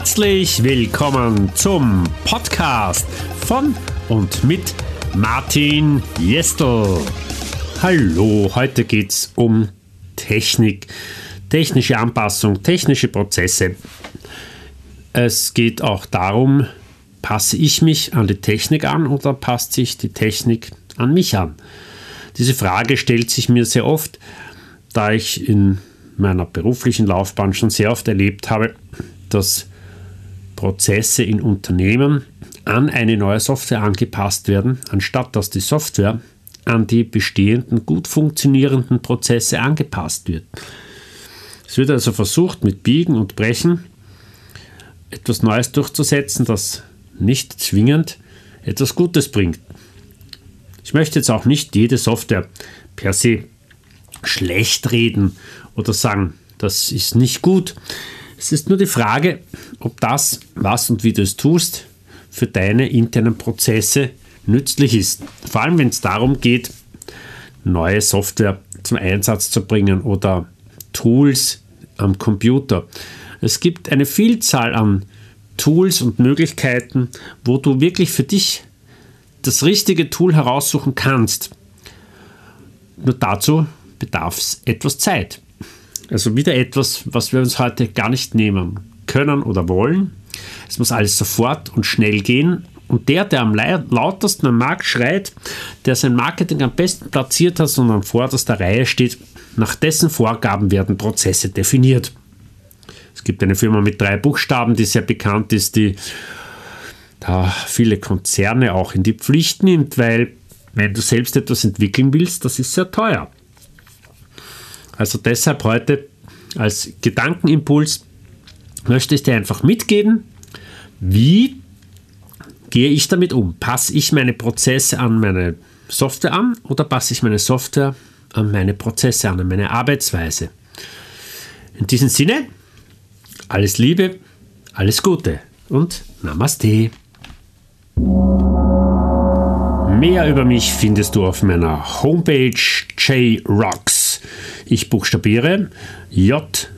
Herzlich willkommen zum Podcast von und mit Martin Jestel. Hallo, heute geht es um Technik, technische Anpassung, technische Prozesse. Es geht auch darum, passe ich mich an die Technik an oder passt sich die Technik an mich an? Diese Frage stellt sich mir sehr oft, da ich in meiner beruflichen Laufbahn schon sehr oft erlebt habe, dass Prozesse in Unternehmen an eine neue Software angepasst werden, anstatt dass die Software an die bestehenden, gut funktionierenden Prozesse angepasst wird. Es wird also versucht, mit Biegen und Brechen etwas Neues durchzusetzen, das nicht zwingend etwas Gutes bringt. Ich möchte jetzt auch nicht jede Software per se schlecht reden oder sagen, das ist nicht gut. Es ist nur die Frage, ob das, was und wie du es tust, für deine internen Prozesse nützlich ist. Vor allem, wenn es darum geht, neue Software zum Einsatz zu bringen oder Tools am Computer. Es gibt eine Vielzahl an Tools und Möglichkeiten, wo du wirklich für dich das richtige Tool heraussuchen kannst. Nur dazu bedarf es etwas Zeit. Also wieder etwas, was wir uns heute gar nicht nehmen können oder wollen. Es muss alles sofort und schnell gehen. Und der, der am lautesten am Markt schreit, der sein Marketing am besten platziert hat und an vorderster Reihe steht, nach dessen Vorgaben werden Prozesse definiert. Es gibt eine Firma mit drei Buchstaben, die sehr bekannt ist, die da viele Konzerne auch in die Pflicht nimmt, weil wenn du selbst etwas entwickeln willst, das ist sehr teuer. Also deshalb heute als Gedankenimpuls möchte ich dir einfach mitgeben, wie gehe ich damit um? Passe ich meine Prozesse an meine Software an oder passe ich meine Software an meine Prozesse an, an meine Arbeitsweise? In diesem Sinne, alles Liebe, alles Gute und Namaste. Mehr über mich findest du auf meiner Homepage jrocks ich buchstabiere J-A-Y.R-O-C-K-S.